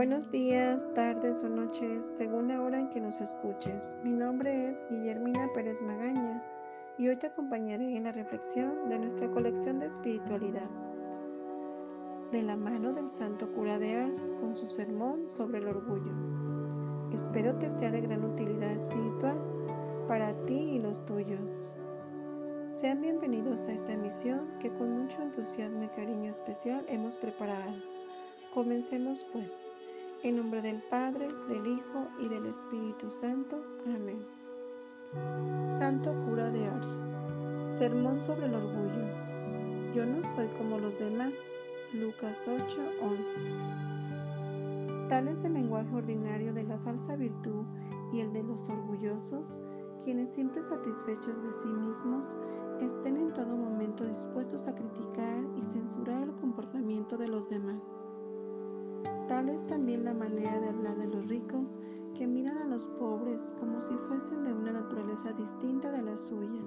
Buenos días, tardes o noches, según la hora en que nos escuches. Mi nombre es Guillermina Pérez Magaña y hoy te acompañaré en la reflexión de nuestra colección de espiritualidad. De la mano del Santo Cura de Ars con su sermón sobre el orgullo. Espero te sea de gran utilidad espiritual para ti y los tuyos. Sean bienvenidos a esta emisión que con mucho entusiasmo y cariño especial hemos preparado. Comencemos pues. En nombre del Padre, del Hijo y del Espíritu Santo. Amén. Santo cura de Ars. Sermón sobre el orgullo. Yo no soy como los demás. Lucas 8, 11. Tal es el lenguaje ordinario de la falsa virtud y el de los orgullosos, quienes siempre satisfechos de sí mismos, estén en todo momento dispuestos a criticar y censurar el comportamiento de los demás. Tal es también la manera de hablar de los ricos que miran a los pobres como si fuesen de una naturaleza distinta de la suya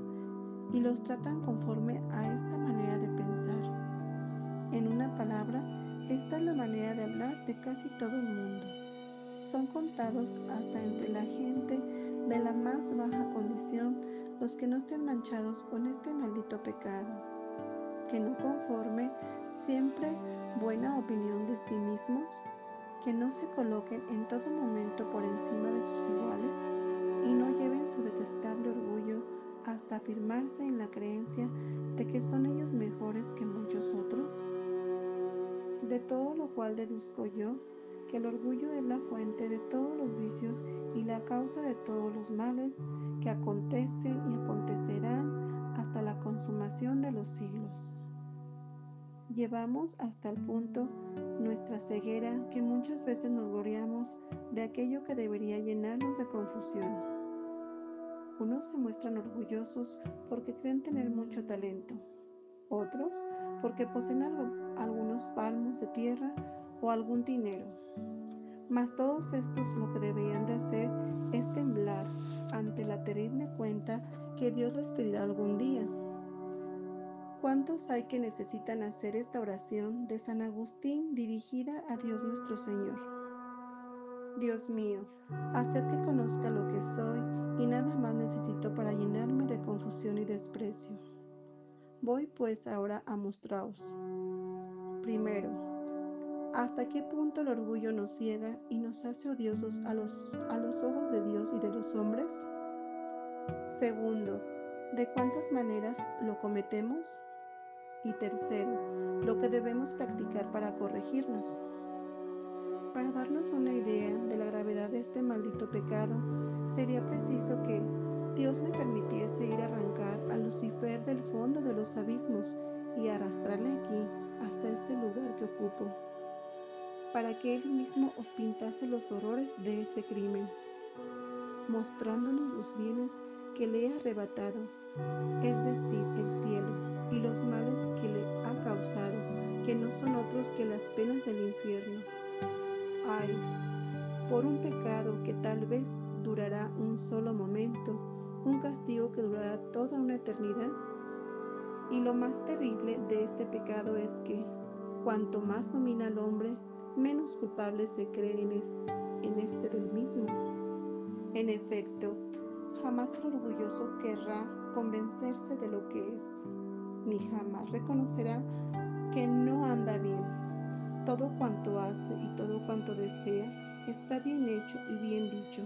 y los tratan conforme a esta manera de pensar. En una palabra, esta es la manera de hablar de casi todo el mundo. Son contados hasta entre la gente de la más baja condición los que no estén manchados con este maldito pecado, que no conforme siempre buena opinión de sí mismos, que no se coloquen en todo momento por encima de sus iguales y no lleven su detestable orgullo hasta afirmarse en la creencia de que son ellos mejores que muchos otros? De todo lo cual deduzco yo que el orgullo es la fuente de todos los vicios y la causa de todos los males que acontecen y acontecerán hasta la consumación de los siglos. Llevamos hasta el punto nuestra ceguera que muchas veces nos gloriamos de aquello que debería llenarnos de confusión. Unos se muestran orgullosos porque creen tener mucho talento, otros porque poseen algunos palmos de tierra o algún dinero. Mas todos estos lo que deberían de hacer es temblar ante la terrible cuenta que Dios les pedirá algún día ¿Cuántos hay que necesitan hacer esta oración de San Agustín dirigida a Dios nuestro Señor? Dios mío, haced que conozca lo que soy y nada más necesito para llenarme de confusión y desprecio. Voy pues ahora a mostraros. Primero, ¿hasta qué punto el orgullo nos ciega y nos hace odiosos a los, a los ojos de Dios y de los hombres? Segundo, ¿de cuántas maneras lo cometemos? Y tercero, lo que debemos practicar para corregirnos. Para darnos una idea de la gravedad de este maldito pecado, sería preciso que Dios me permitiese ir a arrancar a Lucifer del fondo de los abismos y arrastrarle aquí hasta este lugar que ocupo, para que Él mismo os pintase los horrores de ese crimen, mostrándonos los bienes que le he arrebatado, es decir, el cielo y los males que le ha causado, que no son otros que las penas del infierno. Ay, por un pecado que tal vez durará un solo momento, un castigo que durará toda una eternidad. Y lo más terrible de este pecado es que, cuanto más domina al hombre, menos culpable se cree en este, del mismo. En efecto, jamás el orgulloso querrá convencerse de lo que es ni jamás reconocerá que no anda bien. Todo cuanto hace y todo cuanto desea está bien hecho y bien dicho.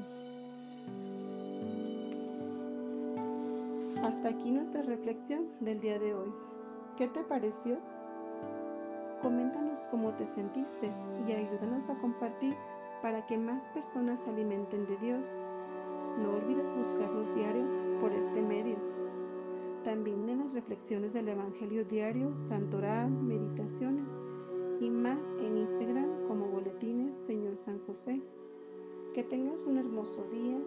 Hasta aquí nuestra reflexión del día de hoy. ¿Qué te pareció? Coméntanos cómo te sentiste y ayúdanos a compartir para que más personas se alimenten de Dios. No olvides buscarlos diario por este medio. También en las reflexiones del Evangelio Diario, Santoral, Meditaciones y más en Instagram como Boletines Señor San José. Que tengas un hermoso día.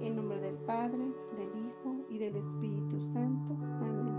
En nombre del Padre, del Hijo y del Espíritu Santo. Amén.